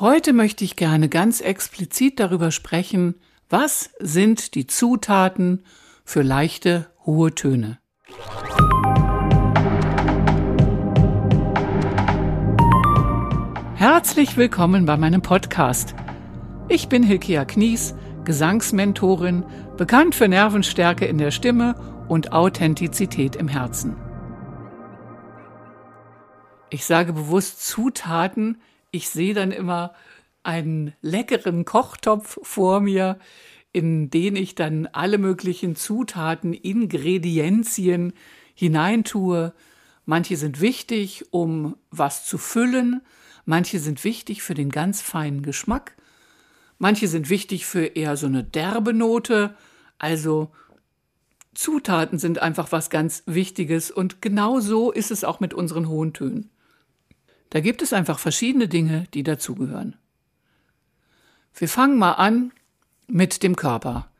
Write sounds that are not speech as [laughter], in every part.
Heute möchte ich gerne ganz explizit darüber sprechen, was sind die Zutaten für leichte, hohe Töne. Herzlich willkommen bei meinem Podcast. Ich bin Hilkia Knies, Gesangsmentorin, bekannt für Nervenstärke in der Stimme und Authentizität im Herzen. Ich sage bewusst Zutaten, ich sehe dann immer einen leckeren Kochtopf vor mir, in den ich dann alle möglichen Zutaten, Ingredienzien hineintue. Manche sind wichtig, um was zu füllen, manche sind wichtig für den ganz feinen Geschmack, manche sind wichtig für eher so eine derbe Note, also Zutaten sind einfach was ganz Wichtiges und genau so ist es auch mit unseren hohen Tönen. Da gibt es einfach verschiedene Dinge, die dazugehören. Wir fangen mal an mit dem Körper.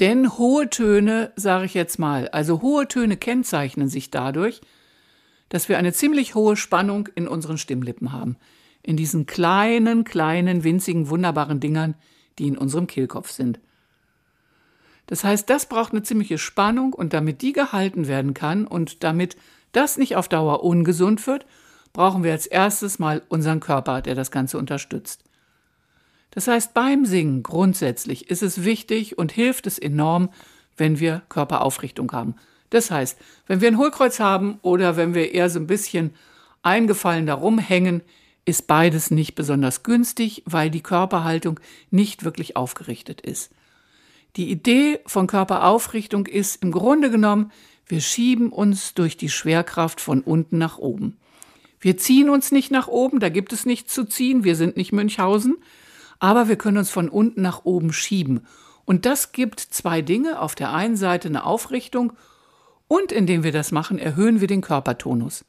Denn hohe Töne, sage ich jetzt mal, also hohe Töne kennzeichnen sich dadurch, dass wir eine ziemlich hohe Spannung in unseren Stimmlippen haben. In diesen kleinen, kleinen, winzigen, wunderbaren Dingern, die in unserem Kehlkopf sind. Das heißt, das braucht eine ziemliche Spannung und damit die gehalten werden kann und damit das nicht auf Dauer ungesund wird, brauchen wir als erstes mal unseren Körper, der das Ganze unterstützt. Das heißt, beim Singen grundsätzlich ist es wichtig und hilft es enorm, wenn wir Körperaufrichtung haben. Das heißt, wenn wir ein Hohlkreuz haben oder wenn wir eher so ein bisschen eingefallen darum hängen, ist beides nicht besonders günstig, weil die Körperhaltung nicht wirklich aufgerichtet ist. Die Idee von Körperaufrichtung ist im Grunde genommen, wir schieben uns durch die Schwerkraft von unten nach oben. Wir ziehen uns nicht nach oben, da gibt es nichts zu ziehen, wir sind nicht Münchhausen, aber wir können uns von unten nach oben schieben. Und das gibt zwei Dinge. Auf der einen Seite eine Aufrichtung und indem wir das machen, erhöhen wir den Körpertonus.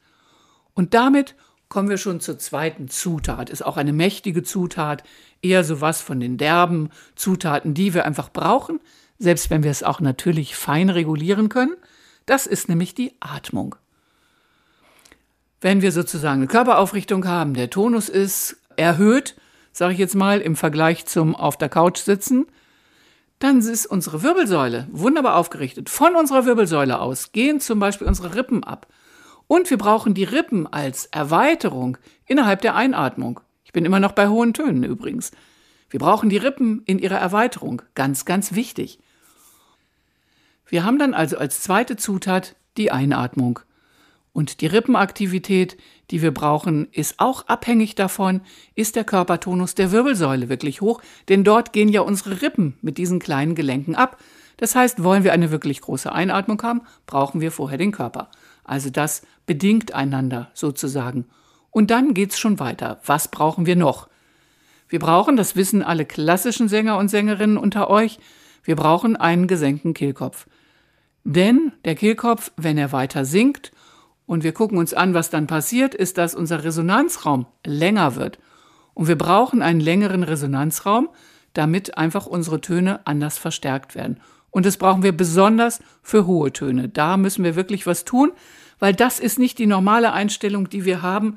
Und damit kommen wir schon zur zweiten Zutat. Ist auch eine mächtige Zutat, eher sowas von den derben Zutaten, die wir einfach brauchen, selbst wenn wir es auch natürlich fein regulieren können. Das ist nämlich die Atmung. Wenn wir sozusagen eine Körperaufrichtung haben, der Tonus ist erhöht, sage ich jetzt mal, im Vergleich zum auf der Couch sitzen, dann ist unsere Wirbelsäule wunderbar aufgerichtet. Von unserer Wirbelsäule aus gehen zum Beispiel unsere Rippen ab. Und wir brauchen die Rippen als Erweiterung innerhalb der Einatmung. Ich bin immer noch bei hohen Tönen übrigens. Wir brauchen die Rippen in ihrer Erweiterung. Ganz, ganz wichtig. Wir haben dann also als zweite Zutat die Einatmung. Und die Rippenaktivität, die wir brauchen, ist auch abhängig davon, ist der Körpertonus der Wirbelsäule wirklich hoch, denn dort gehen ja unsere Rippen mit diesen kleinen Gelenken ab. Das heißt, wollen wir eine wirklich große Einatmung haben, brauchen wir vorher den Körper. Also das bedingt einander sozusagen. Und dann geht's schon weiter. Was brauchen wir noch? Wir brauchen, das wissen alle klassischen Sänger und Sängerinnen unter euch, wir brauchen einen gesenkten Kehlkopf. Denn der Kehlkopf, wenn er weiter sinkt und wir gucken uns an, was dann passiert, ist, dass unser Resonanzraum länger wird. Und wir brauchen einen längeren Resonanzraum, damit einfach unsere Töne anders verstärkt werden. Und das brauchen wir besonders für hohe Töne. Da müssen wir wirklich was tun, weil das ist nicht die normale Einstellung, die wir haben,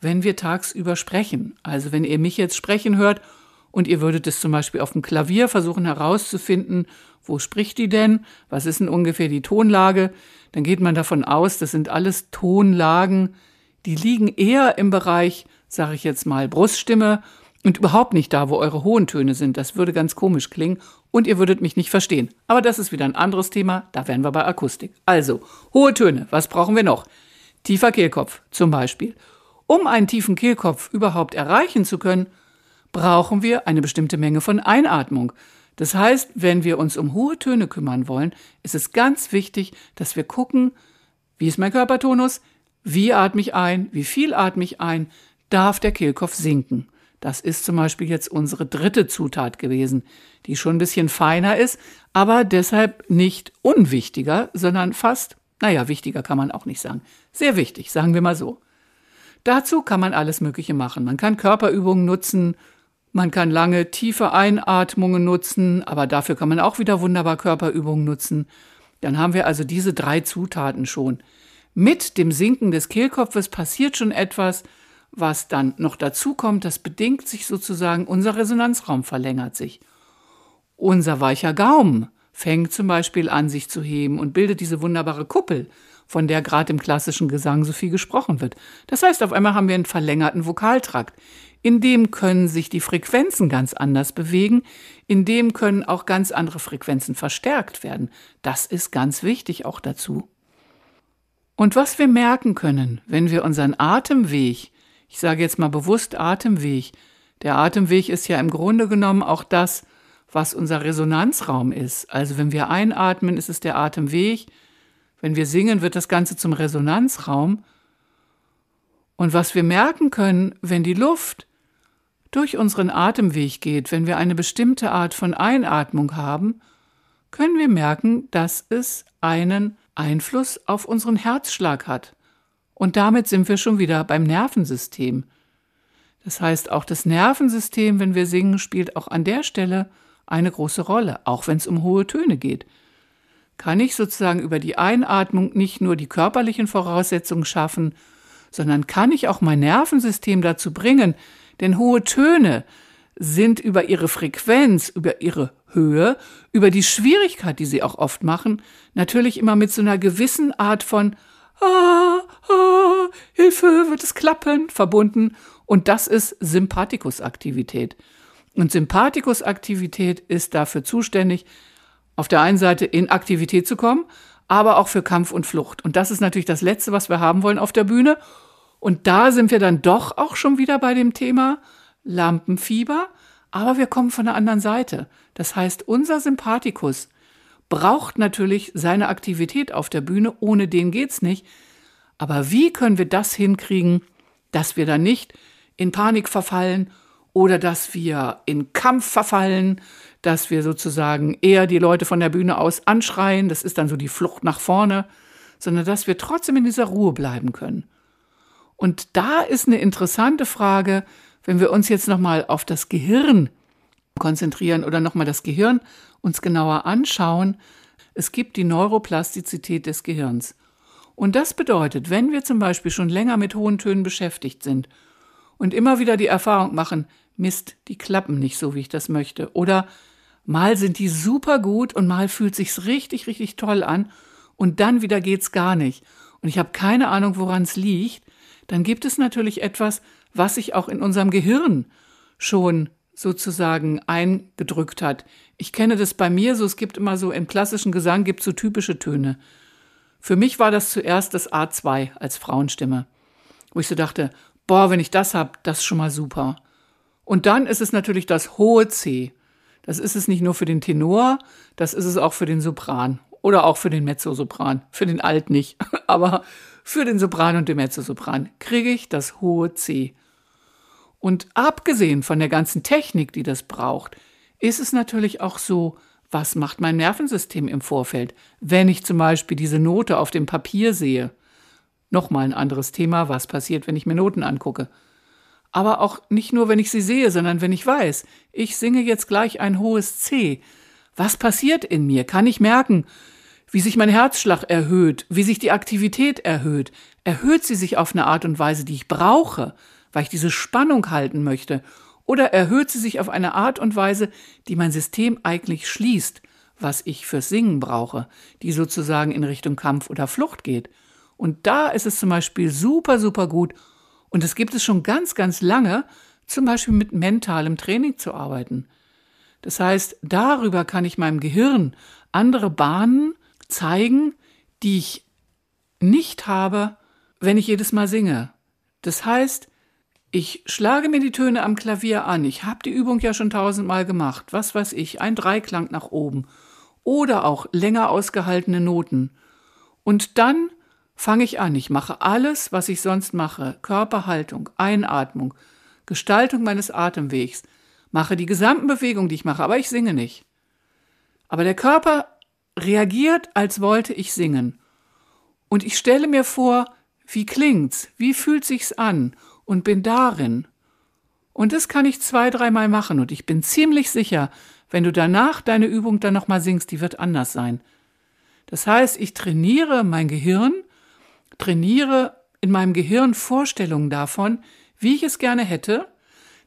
wenn wir tagsüber sprechen. Also wenn ihr mich jetzt sprechen hört und ihr würdet es zum Beispiel auf dem Klavier versuchen herauszufinden, wo spricht die denn? Was ist denn ungefähr die Tonlage? Dann geht man davon aus, das sind alles Tonlagen, die liegen eher im Bereich, sage ich jetzt mal, Bruststimme und überhaupt nicht da, wo eure hohen Töne sind. Das würde ganz komisch klingen und ihr würdet mich nicht verstehen. Aber das ist wieder ein anderes Thema, da wären wir bei Akustik. Also, hohe Töne, was brauchen wir noch? Tiefer Kehlkopf zum Beispiel. Um einen tiefen Kehlkopf überhaupt erreichen zu können, brauchen wir eine bestimmte Menge von Einatmung. Das heißt, wenn wir uns um hohe Töne kümmern wollen, ist es ganz wichtig, dass wir gucken, wie ist mein Körpertonus, wie atme ich ein, wie viel atme ich ein, darf der Kehlkopf sinken. Das ist zum Beispiel jetzt unsere dritte Zutat gewesen, die schon ein bisschen feiner ist, aber deshalb nicht unwichtiger, sondern fast, naja, wichtiger kann man auch nicht sagen. Sehr wichtig, sagen wir mal so. Dazu kann man alles Mögliche machen. Man kann Körperübungen nutzen, man kann lange tiefe Einatmungen nutzen, aber dafür kann man auch wieder wunderbar Körperübungen nutzen. Dann haben wir also diese drei Zutaten schon. Mit dem Sinken des Kehlkopfes passiert schon etwas, was dann noch dazu kommt, das bedingt sich sozusagen, unser Resonanzraum verlängert sich. Unser weicher Gaumen fängt zum Beispiel an, sich zu heben und bildet diese wunderbare Kuppel, von der gerade im klassischen Gesang so viel gesprochen wird. Das heißt, auf einmal haben wir einen verlängerten Vokaltrakt. In dem können sich die Frequenzen ganz anders bewegen, in dem können auch ganz andere Frequenzen verstärkt werden. Das ist ganz wichtig auch dazu. Und was wir merken können, wenn wir unseren Atemweg, ich sage jetzt mal bewusst Atemweg, der Atemweg ist ja im Grunde genommen auch das, was unser Resonanzraum ist. Also wenn wir einatmen, ist es der Atemweg. Wenn wir singen, wird das Ganze zum Resonanzraum. Und was wir merken können, wenn die Luft durch unseren Atemweg geht, wenn wir eine bestimmte Art von Einatmung haben, können wir merken, dass es einen Einfluss auf unseren Herzschlag hat. Und damit sind wir schon wieder beim Nervensystem. Das heißt, auch das Nervensystem, wenn wir singen, spielt auch an der Stelle eine große Rolle, auch wenn es um hohe Töne geht. Kann ich sozusagen über die Einatmung nicht nur die körperlichen Voraussetzungen schaffen, sondern kann ich auch mein Nervensystem dazu bringen, denn hohe Töne sind über ihre Frequenz, über ihre Höhe, über die Schwierigkeit, die sie auch oft machen, natürlich immer mit so einer gewissen Art von ah, ah, Hilfe, wird es klappen, verbunden. Und das ist Sympathikusaktivität. Und Sympathikusaktivität ist dafür zuständig, auf der einen Seite in Aktivität zu kommen, aber auch für Kampf und Flucht. Und das ist natürlich das Letzte, was wir haben wollen auf der Bühne. Und da sind wir dann doch auch schon wieder bei dem Thema Lampenfieber, aber wir kommen von der anderen Seite. Das heißt, unser Sympathikus braucht natürlich seine Aktivität auf der Bühne, ohne den geht's nicht. Aber wie können wir das hinkriegen, dass wir dann nicht in Panik verfallen oder dass wir in Kampf verfallen, dass wir sozusagen eher die Leute von der Bühne aus anschreien, das ist dann so die Flucht nach vorne, sondern dass wir trotzdem in dieser Ruhe bleiben können. Und da ist eine interessante Frage, wenn wir uns jetzt nochmal auf das Gehirn konzentrieren oder nochmal das Gehirn uns genauer anschauen, es gibt die Neuroplastizität des Gehirns. Und das bedeutet, wenn wir zum Beispiel schon länger mit hohen Tönen beschäftigt sind und immer wieder die Erfahrung machen, Mist, die klappen nicht so, wie ich das möchte. Oder mal sind die super gut und mal fühlt sich's richtig, richtig toll an und dann wieder geht's gar nicht. Und ich habe keine Ahnung, woran es liegt. Dann gibt es natürlich etwas, was sich auch in unserem Gehirn schon sozusagen eingedrückt hat. Ich kenne das bei mir so, es gibt immer so im klassischen Gesang gibt so typische Töne. Für mich war das zuerst das A2 als Frauenstimme, wo ich so dachte, boah, wenn ich das hab, das ist schon mal super. Und dann ist es natürlich das hohe C. Das ist es nicht nur für den Tenor, das ist es auch für den Sopran oder auch für den Mezzosopran. Für den Alt nicht, [laughs] aber für den Sopran und den Mezzosopran kriege ich das hohe C. Und abgesehen von der ganzen Technik, die das braucht, ist es natürlich auch so, was macht mein Nervensystem im Vorfeld, wenn ich zum Beispiel diese Note auf dem Papier sehe. Nochmal ein anderes Thema, was passiert, wenn ich mir Noten angucke aber auch nicht nur, wenn ich sie sehe, sondern wenn ich weiß, ich singe jetzt gleich ein hohes C. Was passiert in mir? Kann ich merken, wie sich mein Herzschlag erhöht, wie sich die Aktivität erhöht? Erhöht sie sich auf eine Art und Weise, die ich brauche, weil ich diese Spannung halten möchte? Oder erhöht sie sich auf eine Art und Weise, die mein System eigentlich schließt, was ich fürs Singen brauche, die sozusagen in Richtung Kampf oder Flucht geht? Und da ist es zum Beispiel super, super gut, und es gibt es schon ganz, ganz lange, zum Beispiel mit mentalem Training zu arbeiten. Das heißt, darüber kann ich meinem Gehirn andere Bahnen zeigen, die ich nicht habe, wenn ich jedes Mal singe. Das heißt, ich schlage mir die Töne am Klavier an. Ich habe die Übung ja schon tausendmal gemacht. Was weiß ich, ein Dreiklang nach oben. Oder auch länger ausgehaltene Noten. Und dann fange ich an. Ich mache alles, was ich sonst mache. Körperhaltung, Einatmung, Gestaltung meines Atemwegs, mache die gesamten Bewegungen, die ich mache, aber ich singe nicht. Aber der Körper reagiert, als wollte ich singen. Und ich stelle mir vor, wie klingt's, wie fühlt sich's an und bin darin. Und das kann ich zwei, dreimal machen und ich bin ziemlich sicher, wenn du danach deine Übung dann nochmal singst, die wird anders sein. Das heißt, ich trainiere mein Gehirn, trainiere in meinem Gehirn Vorstellungen davon, wie ich es gerne hätte.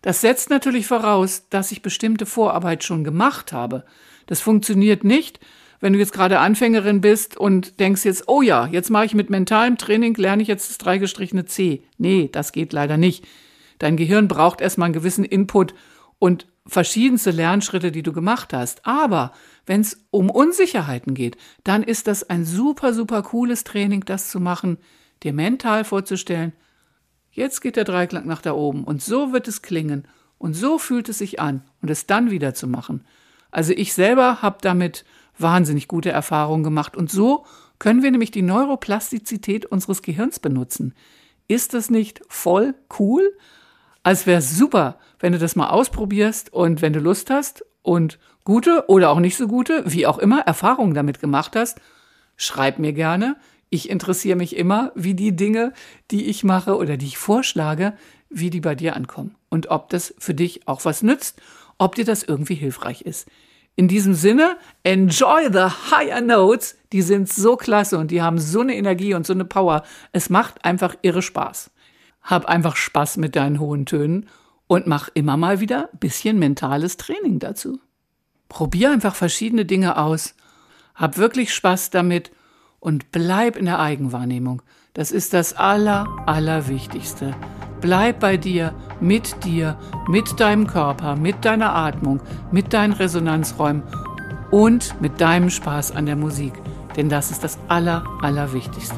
Das setzt natürlich voraus, dass ich bestimmte Vorarbeit schon gemacht habe. Das funktioniert nicht, wenn du jetzt gerade Anfängerin bist und denkst jetzt, oh ja, jetzt mache ich mit mentalem Training, lerne ich jetzt das dreigestrichene C. Nee, das geht leider nicht. Dein Gehirn braucht erstmal einen gewissen Input und verschiedenste Lernschritte, die du gemacht hast. Aber wenn es um Unsicherheiten geht, dann ist das ein super, super cooles Training, das zu machen, dir mental vorzustellen, jetzt geht der Dreiklang nach da oben und so wird es klingen und so fühlt es sich an und es dann wieder zu machen. Also ich selber habe damit wahnsinnig gute Erfahrungen gemacht und so können wir nämlich die Neuroplastizität unseres Gehirns benutzen. Ist das nicht voll cool? Also wäre super, wenn du das mal ausprobierst und wenn du Lust hast und gute oder auch nicht so gute, wie auch immer, Erfahrungen damit gemacht hast, schreib mir gerne. Ich interessiere mich immer, wie die Dinge, die ich mache oder die ich vorschlage, wie die bei dir ankommen und ob das für dich auch was nützt, ob dir das irgendwie hilfreich ist. In diesem Sinne, enjoy the higher notes. Die sind so klasse und die haben so eine Energie und so eine Power. Es macht einfach irre Spaß. Hab einfach Spaß mit deinen hohen Tönen und mach immer mal wieder ein bisschen mentales Training dazu. Probier einfach verschiedene Dinge aus. Hab wirklich Spaß damit und bleib in der Eigenwahrnehmung. Das ist das Aller, Allerwichtigste. Bleib bei dir, mit dir, mit deinem Körper, mit deiner Atmung, mit deinen Resonanzräumen und mit deinem Spaß an der Musik. Denn das ist das Aller, Allerwichtigste.